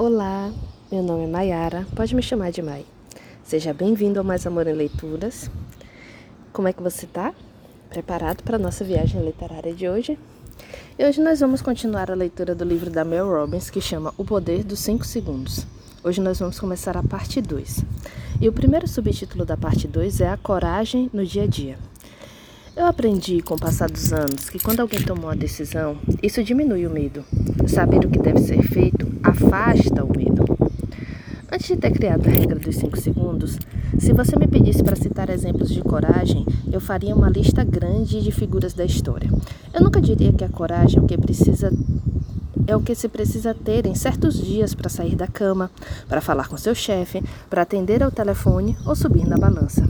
Olá, meu nome é Mayara, pode me chamar de Mai. Seja bem-vindo ao Mais Amor em Leituras. Como é que você tá? Preparado para a nossa viagem literária de hoje? E hoje nós vamos continuar a leitura do livro da Mel Robbins que chama O Poder dos 5 Segundos. Hoje nós vamos começar a parte 2. E o primeiro subtítulo da parte 2 é A Coragem no Dia a Dia. Eu aprendi com o passar dos anos que quando alguém toma uma decisão, isso diminui o medo. Saber o que deve ser feito afasta o medo. Antes de ter criado a regra dos 5 segundos, se você me pedisse para citar exemplos de coragem, eu faria uma lista grande de figuras da história. Eu nunca diria que a coragem é o que precisa é o que se precisa ter em certos dias para sair da cama, para falar com seu chefe, para atender ao telefone ou subir na balança.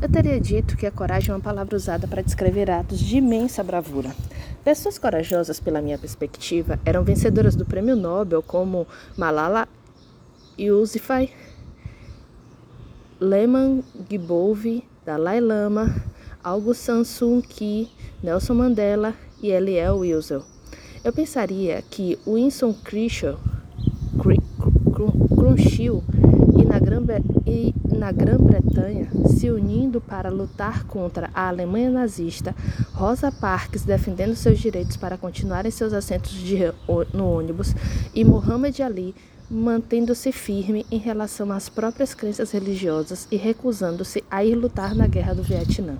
Eu teria dito que a coragem é uma palavra usada para descrever atos de imensa bravura. Pessoas corajosas, pela minha perspectiva, eram vencedoras do prêmio Nobel como Malala Yousafzai, Lehman Gibouvi, Dalai Lama, San Suu Kyi, Nelson Mandela e Eliel Wiesel. Eu pensaria que Winston Churchill, na Grã-Bretanha se unindo para lutar contra a Alemanha nazista, Rosa Parks defendendo seus direitos para continuar em seus assentos de, no ônibus e Muhammad Ali mantendo-se firme em relação às próprias crenças religiosas e recusando-se a ir lutar na guerra do Vietnã.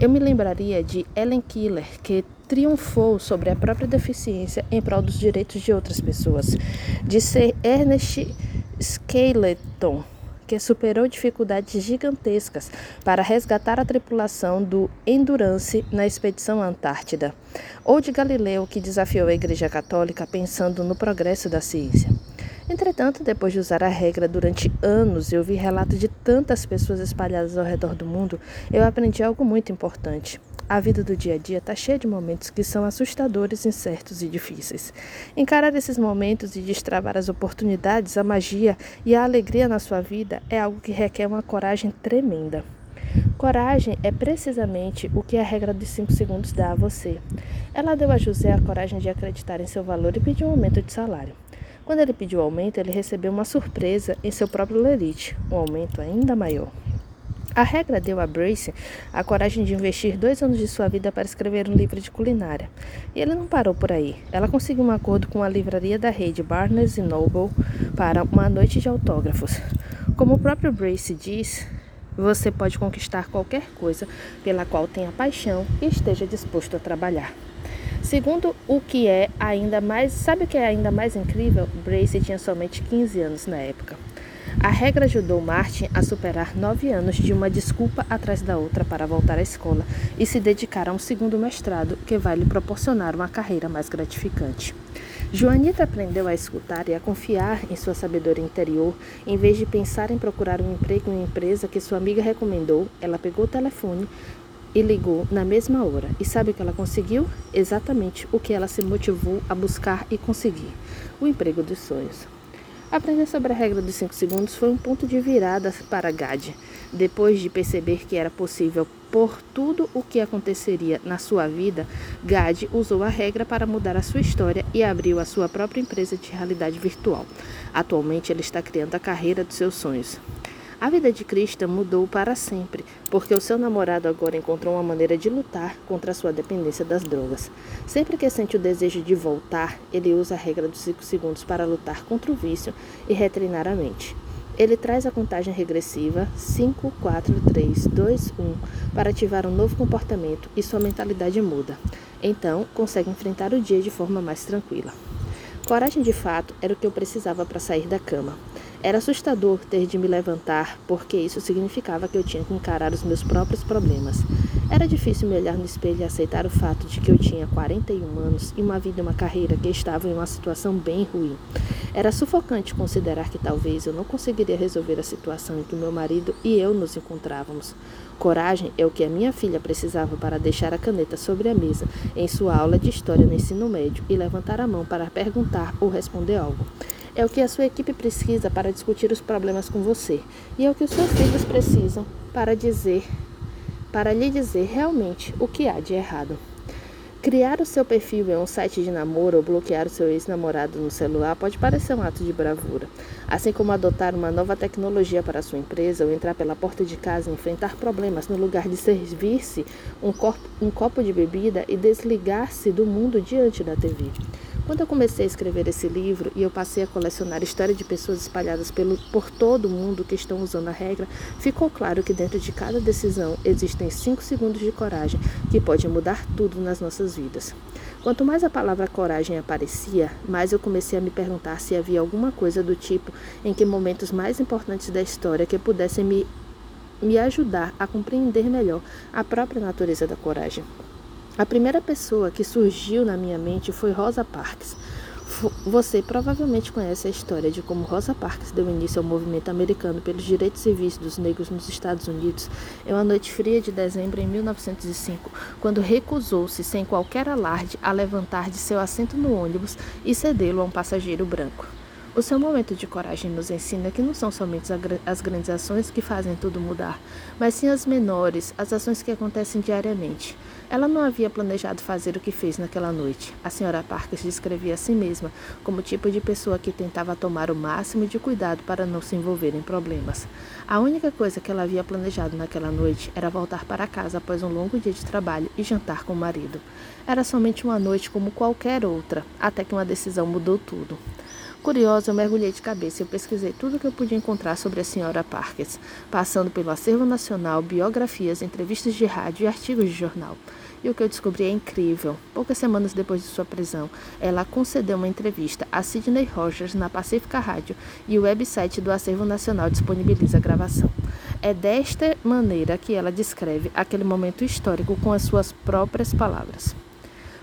Eu me lembraria de Ellen Keller, que triunfou sobre a própria deficiência em prol dos direitos de outras pessoas, de ser Ernest Skeleton, que superou dificuldades gigantescas para resgatar a tripulação do Endurance na expedição Antártida, ou de Galileu, que desafiou a Igreja Católica pensando no progresso da ciência. Entretanto, depois de usar a regra durante anos e ouvir relatos de tantas pessoas espalhadas ao redor do mundo, eu aprendi algo muito importante. A vida do dia a dia está cheia de momentos que são assustadores, incertos e difíceis. Encarar esses momentos e destravar as oportunidades, a magia e a alegria na sua vida é algo que requer uma coragem tremenda. Coragem é precisamente o que a regra dos 5 segundos dá a você. Ela deu a José a coragem de acreditar em seu valor e pedir um aumento de salário. Quando ele pediu aumento, ele recebeu uma surpresa em seu próprio lerite, um aumento ainda maior. A regra deu a Brace a coragem de investir dois anos de sua vida para escrever um livro de culinária. E ele não parou por aí. Ela conseguiu um acordo com a livraria da rede Barnes Noble para uma noite de autógrafos. Como o próprio Brace diz, você pode conquistar qualquer coisa pela qual tenha paixão e esteja disposto a trabalhar. Segundo o que é ainda mais, sabe o que é ainda mais incrível? Brace tinha somente 15 anos na época. A regra ajudou Martin a superar nove anos de uma desculpa atrás da outra para voltar à escola e se dedicar a um segundo mestrado que vai lhe proporcionar uma carreira mais gratificante. Joanita aprendeu a escutar e a confiar em sua sabedoria interior. Em vez de pensar em procurar um emprego em uma empresa que sua amiga recomendou, ela pegou o telefone e ligou na mesma hora. E sabe o que ela conseguiu? Exatamente o que ela se motivou a buscar e conseguir: o emprego dos sonhos. Aprender sobre a regra dos 5 segundos foi um ponto de virada para Gad. Depois de perceber que era possível por tudo o que aconteceria na sua vida, Gad usou a regra para mudar a sua história e abriu a sua própria empresa de realidade virtual. Atualmente, ele está criando a carreira dos seus sonhos. A vida de Krista mudou para sempre, porque o seu namorado agora encontrou uma maneira de lutar contra a sua dependência das drogas. Sempre que sente o desejo de voltar, ele usa a regra dos 5 segundos para lutar contra o vício e retreinar a mente. Ele traz a contagem regressiva 5, 4, 3, 2, 1 para ativar um novo comportamento e sua mentalidade muda. Então, consegue enfrentar o dia de forma mais tranquila. Coragem de fato era o que eu precisava para sair da cama. Era assustador ter de me levantar, porque isso significava que eu tinha que encarar os meus próprios problemas. Era difícil me olhar no espelho e aceitar o fato de que eu tinha 41 anos e uma vida e uma carreira que estavam em uma situação bem ruim. Era sufocante considerar que talvez eu não conseguiria resolver a situação em que meu marido e eu nos encontrávamos. Coragem é o que a minha filha precisava para deixar a caneta sobre a mesa em sua aula de história no ensino médio e levantar a mão para perguntar ou responder algo. É o que a sua equipe precisa para discutir os problemas com você. E é o que os seus filhos precisam para dizer, para lhe dizer realmente o que há de errado. Criar o seu perfil em um site de namoro ou bloquear o seu ex-namorado no celular pode parecer um ato de bravura, assim como adotar uma nova tecnologia para sua empresa ou entrar pela porta de casa e enfrentar problemas no lugar de servir-se um, um copo de bebida e desligar-se do mundo diante da TV. Quando eu comecei a escrever esse livro e eu passei a colecionar histórias de pessoas espalhadas pelo, por todo o mundo que estão usando a regra, ficou claro que dentro de cada decisão existem cinco segundos de coragem que pode mudar tudo nas nossas vidas. Quanto mais a palavra coragem aparecia, mais eu comecei a me perguntar se havia alguma coisa do tipo em que momentos mais importantes da história que pudessem me, me ajudar a compreender melhor a própria natureza da coragem. A primeira pessoa que surgiu na minha mente foi Rosa Parks. Você provavelmente conhece a história de como Rosa Parks deu início ao movimento americano pelos direitos civis dos negros nos Estados Unidos em uma noite fria de dezembro em 1905, quando recusou-se, sem qualquer alarde, a levantar de seu assento no ônibus e cedê-lo a um passageiro branco. O seu momento de coragem nos ensina que não são somente as grandes ações que fazem tudo mudar, mas sim as menores, as ações que acontecem diariamente. Ela não havia planejado fazer o que fez naquela noite. A senhora Parker descrevia a si mesma como o tipo de pessoa que tentava tomar o máximo de cuidado para não se envolver em problemas. A única coisa que ela havia planejado naquela noite era voltar para casa após um longo dia de trabalho e jantar com o marido. Era somente uma noite como qualquer outra, até que uma decisão mudou tudo. Curiosa, eu mergulhei de cabeça e pesquisei tudo o que eu podia encontrar sobre a senhora Parkes, passando pelo acervo nacional, biografias, entrevistas de rádio e artigos de jornal. E o que eu descobri é incrível. Poucas semanas depois de sua prisão, ela concedeu uma entrevista a Sidney Rogers na Pacífica Rádio e o website do Acervo Nacional disponibiliza a gravação. É desta maneira que ela descreve aquele momento histórico com as suas próprias palavras.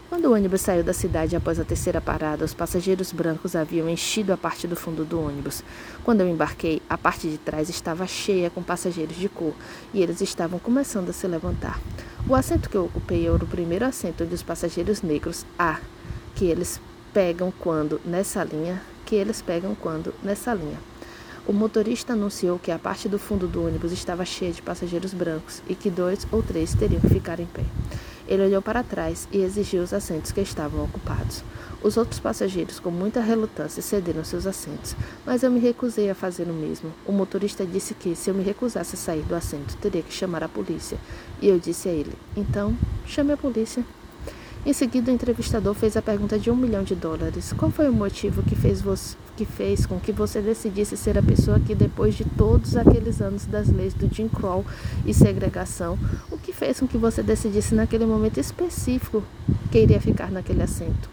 Quando o ônibus saiu da cidade após a terceira parada, os passageiros brancos haviam enchido a parte do fundo do ônibus. Quando eu embarquei, a parte de trás estava cheia com passageiros de cor e eles estavam começando a se levantar. O assento que eu ocupei era o primeiro assento onde os passageiros negros A, que eles pegam quando nessa linha, que eles pegam quando nessa linha. O motorista anunciou que a parte do fundo do ônibus estava cheia de passageiros brancos e que dois ou três teriam que ficar em pé. Ele olhou para trás e exigiu os assentos que estavam ocupados. Os outros passageiros, com muita relutância, cederam seus assentos, mas eu me recusei a fazer o mesmo. O motorista disse que, se eu me recusasse a sair do assento, teria que chamar a polícia. E eu disse a ele: então, chame a polícia. Em seguida, o entrevistador fez a pergunta de um milhão de dólares: Qual foi o motivo que fez, você, que fez com que você decidisse ser a pessoa que, depois de todos aqueles anos das leis do Jim Crow e segregação, o que fez com que você decidisse naquele momento específico que iria ficar naquele assento?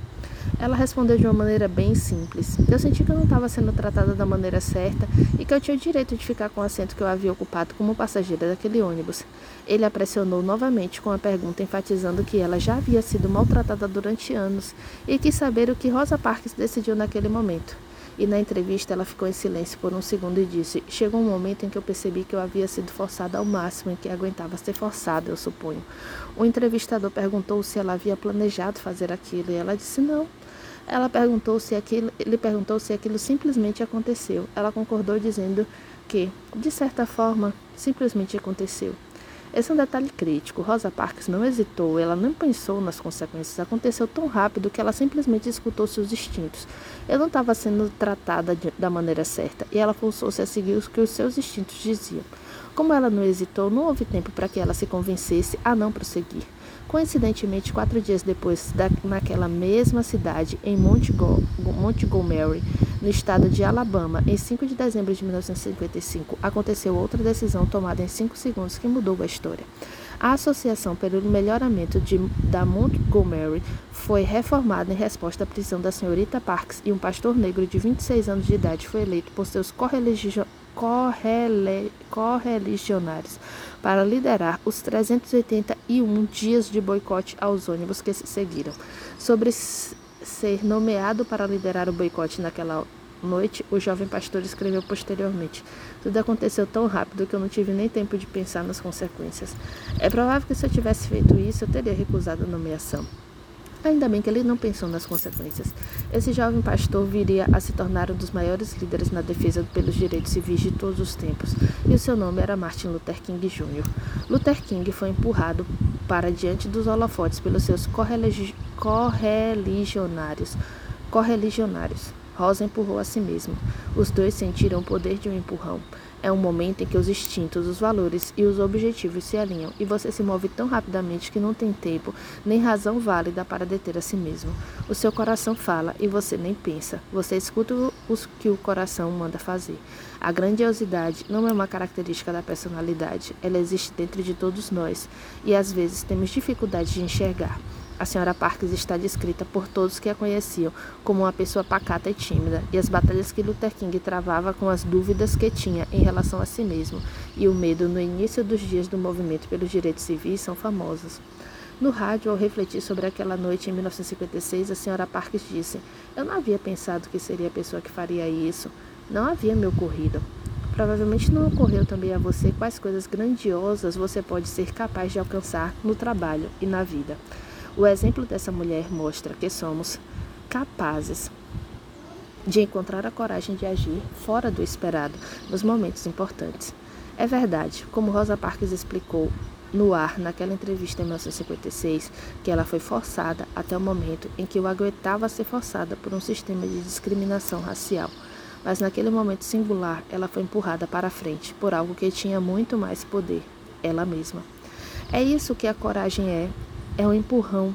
Ela respondeu de uma maneira bem simples. Eu senti que eu não estava sendo tratada da maneira certa e que eu tinha o direito de ficar com o assento que eu havia ocupado como passageira daquele ônibus. Ele a pressionou novamente com a pergunta, enfatizando que ela já havia sido maltratada durante anos e quis saber o que Rosa Parks decidiu naquele momento. E na entrevista ela ficou em silêncio por um segundo e disse: Chegou um momento em que eu percebi que eu havia sido forçada ao máximo em que aguentava ser forçada, eu suponho. O entrevistador perguntou se ela havia planejado fazer aquilo e ela disse: Não. Ela perguntou se aquilo, ele perguntou se aquilo simplesmente aconteceu. Ela concordou dizendo que, de certa forma, simplesmente aconteceu. Esse é um detalhe crítico. Rosa Parks não hesitou, ela não pensou nas consequências. Aconteceu tão rápido que ela simplesmente escutou seus instintos. Ela não estava sendo tratada de, da maneira certa e ela forçou-se a seguir o que os seus instintos diziam. Como ela não hesitou, não houve tempo para que ela se convencesse a não prosseguir. Coincidentemente, quatro dias depois, da, naquela mesma cidade, em Montgomery, no estado de Alabama, em 5 de dezembro de 1955, aconteceu outra decisão tomada em 5 segundos que mudou a história. A Associação pelo Melhoramento de, da Montgomery foi reformada em resposta à prisão da senhorita Parks e um pastor negro de 26 anos de idade foi eleito por seus correligionários correligionários para liderar os 381 dias de boicote aos ônibus que se seguiram. Sobre ser nomeado para liderar o boicote naquela noite, o jovem pastor escreveu posteriormente: Tudo aconteceu tão rápido que eu não tive nem tempo de pensar nas consequências. É provável que se eu tivesse feito isso, eu teria recusado a nomeação. Ainda bem que ele não pensou nas consequências. Esse jovem pastor viria a se tornar um dos maiores líderes na defesa pelos direitos civis de todos os tempos, e o seu nome era Martin Luther King Jr. Luther King foi empurrado para diante dos holofotes pelos seus correligionários. correligionários. Rosa empurrou a si mesma. Os dois sentiram o poder de um empurrão. É um momento em que os instintos, os valores e os objetivos se alinham e você se move tão rapidamente que não tem tempo nem razão válida para deter a si mesmo. O seu coração fala e você nem pensa. Você escuta o que o coração manda fazer. A grandiosidade não é uma característica da personalidade, ela existe dentro de todos nós e às vezes temos dificuldade de enxergar. A senhora Parks está descrita por todos que a conheciam como uma pessoa pacata e tímida, e as batalhas que Luther King travava com as dúvidas que tinha em relação a si mesmo e o medo no início dos dias do movimento pelos direitos civis são famosas. No rádio, ao refletir sobre aquela noite em 1956, a senhora Parks disse: Eu não havia pensado que seria a pessoa que faria isso. Não havia me ocorrido. Provavelmente não ocorreu também a você quais coisas grandiosas você pode ser capaz de alcançar no trabalho e na vida. O exemplo dessa mulher mostra que somos capazes de encontrar a coragem de agir fora do esperado nos momentos importantes. É verdade, como Rosa Parks explicou no ar naquela entrevista em 1956, que ela foi forçada até o momento em que o aguentava ser forçada por um sistema de discriminação racial. Mas naquele momento singular, ela foi empurrada para frente por algo que tinha muito mais poder, ela mesma. É isso que a coragem é é um empurrão.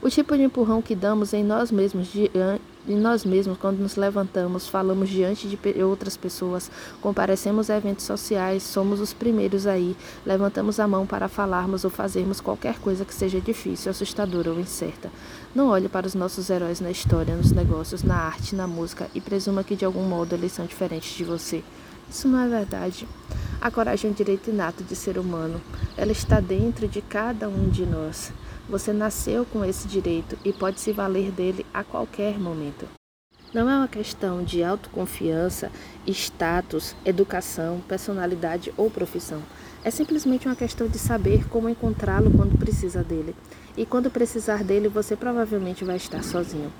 O tipo de empurrão que damos em nós mesmos, em nós mesmos quando nos levantamos, falamos diante de outras pessoas, comparecemos a eventos sociais, somos os primeiros aí, levantamos a mão para falarmos ou fazermos qualquer coisa que seja difícil, assustadora ou incerta. Não olhe para os nossos heróis na história, nos negócios, na arte, na música e presuma que de algum modo eles são diferentes de você. Isso não é verdade. A coragem é um direito inato de ser humano. Ela está dentro de cada um de nós. Você nasceu com esse direito e pode se valer dele a qualquer momento. Não é uma questão de autoconfiança, status, educação, personalidade ou profissão. É simplesmente uma questão de saber como encontrá-lo quando precisa dele. E quando precisar dele, você provavelmente vai estar sozinho.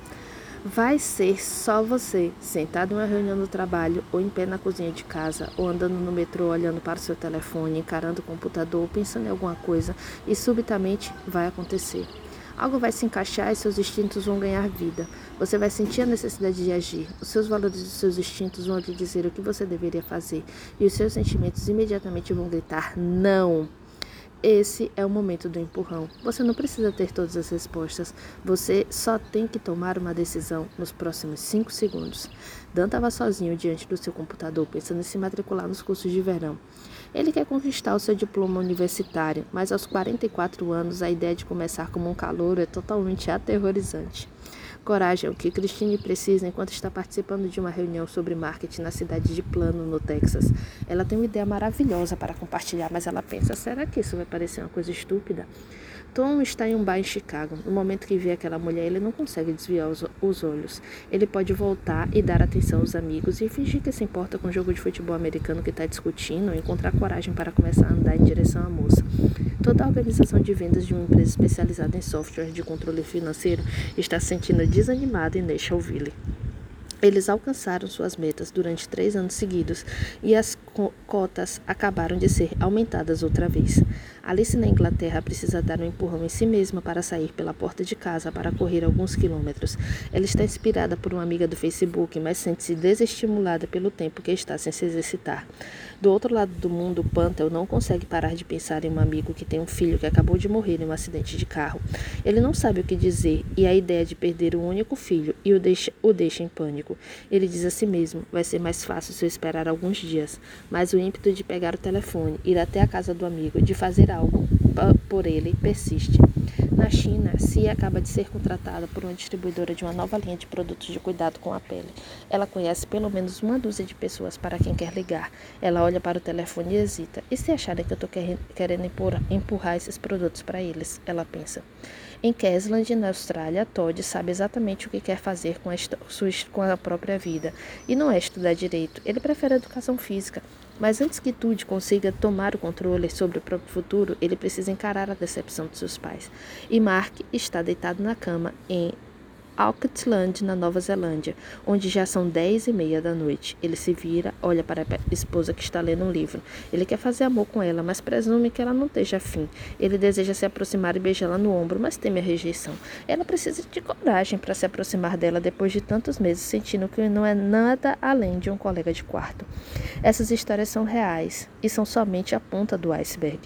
Vai ser só você, sentado em uma reunião no trabalho, ou em pé na cozinha de casa, ou andando no metrô olhando para o seu telefone, encarando o computador, pensando em alguma coisa, e subitamente vai acontecer. Algo vai se encaixar e seus instintos vão ganhar vida. Você vai sentir a necessidade de agir. Os seus valores e seus instintos vão lhe dizer o que você deveria fazer. E os seus sentimentos imediatamente vão gritar: não! Esse é o momento do empurrão. Você não precisa ter todas as respostas. Você só tem que tomar uma decisão nos próximos 5 segundos. Dan estava sozinho diante do seu computador, pensando em se matricular nos cursos de verão. Ele quer conquistar o seu diploma universitário, mas aos 44 anos a ideia de começar como um calouro é totalmente aterrorizante. Coragem, o que Christine precisa enquanto está participando de uma reunião sobre marketing na cidade de Plano, no Texas. Ela tem uma ideia maravilhosa para compartilhar, mas ela pensa: será que isso vai parecer uma coisa estúpida? Tom está em um bar em Chicago. No momento que vê aquela mulher, ele não consegue desviar os, os, olhos. Ele pode voltar e dar atenção aos amigos e fingir que se importa com o jogo de futebol americano que está discutindo ou encontrar coragem para começar a andar em direção à moça. Toda a organização de vendas de uma empresa especializada em software de controle financeiro está se sentindo desanimada em Nationville. Eles alcançaram suas metas durante três anos seguidos e as cotas acabaram de ser aumentadas outra vez. Alice na Inglaterra precisa dar um empurrão em si mesma para sair pela porta de casa para correr alguns quilômetros. Ela está inspirada por uma amiga do Facebook, mas sente-se desestimulada pelo tempo que está sem se exercitar. Do outro lado do mundo, Pantel não consegue parar de pensar em um amigo que tem um filho que acabou de morrer em um acidente de carro. Ele não sabe o que dizer e a ideia de perder o único filho e o deixa, o deixa em pânico. Ele diz a si mesmo: vai ser mais fácil se eu esperar alguns dias. Mas o ímpeto de pegar o telefone, ir até a casa do amigo, de fazer algo por ele persiste. Na China, Cia acaba de ser contratada por uma distribuidora de uma nova linha de produtos de cuidado com a pele. Ela conhece pelo menos uma dúzia de pessoas para quem quer ligar. Ela olha para o telefone e hesita. E se acharem que eu estou querendo empurrar esses produtos para eles? Ela pensa. Em Queensland, na Austrália, Todd sabe exatamente o que quer fazer com a, sua, com a própria vida. E não é estudar direito, ele prefere a educação física. Mas antes que Tude consiga tomar o controle sobre o próprio futuro, ele precisa encarar a decepção de seus pais. E Mark está deitado na cama em Auckland, na Nova Zelândia, onde já são dez e meia da noite. Ele se vira, olha para a esposa que está lendo um livro. Ele quer fazer amor com ela, mas presume que ela não esteja afim. Ele deseja se aproximar e beijá-la no ombro, mas teme a rejeição. Ela precisa de coragem para se aproximar dela depois de tantos meses sentindo que não é nada além de um colega de quarto. Essas histórias são reais e são somente a ponta do iceberg.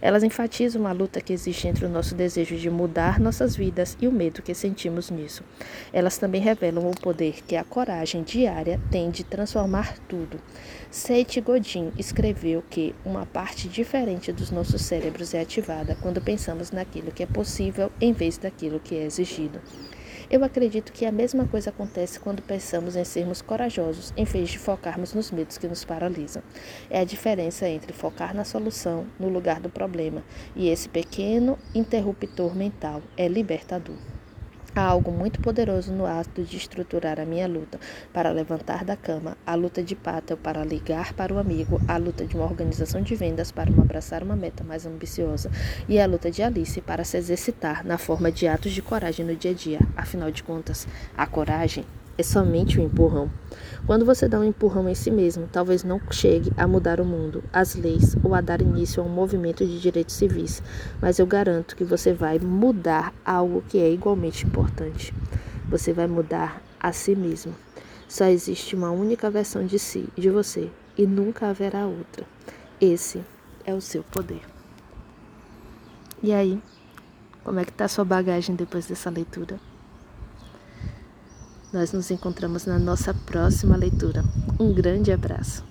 Elas enfatizam a luta que existe entre o nosso desejo de mudar nossas vidas e o medo que sentimos nisso. Elas também revelam o poder que a coragem diária tem de transformar tudo. Seth Godin escreveu que uma parte diferente dos nossos cérebros é ativada quando pensamos naquilo que é possível em vez daquilo que é exigido. Eu acredito que a mesma coisa acontece quando pensamos em sermos corajosos, em vez de focarmos nos medos que nos paralisam. É a diferença entre focar na solução, no lugar do problema, e esse pequeno interruptor mental é libertador. Há algo muito poderoso no ato de estruturar a minha luta para levantar da cama, a luta de Patel para ligar para o amigo, a luta de uma organização de vendas para um abraçar uma meta mais ambiciosa e a luta de Alice para se exercitar na forma de atos de coragem no dia a dia. Afinal de contas, a coragem é somente um empurrão. Quando você dá um empurrão em si mesmo, talvez não chegue a mudar o mundo, as leis ou a dar início a um movimento de direitos civis, mas eu garanto que você vai mudar algo que é igualmente importante. Você vai mudar a si mesmo. Só existe uma única versão de si, de você, e nunca haverá outra. Esse é o seu poder. E aí, como é que tá a sua bagagem depois dessa leitura? Nós nos encontramos na nossa próxima leitura. Um grande abraço.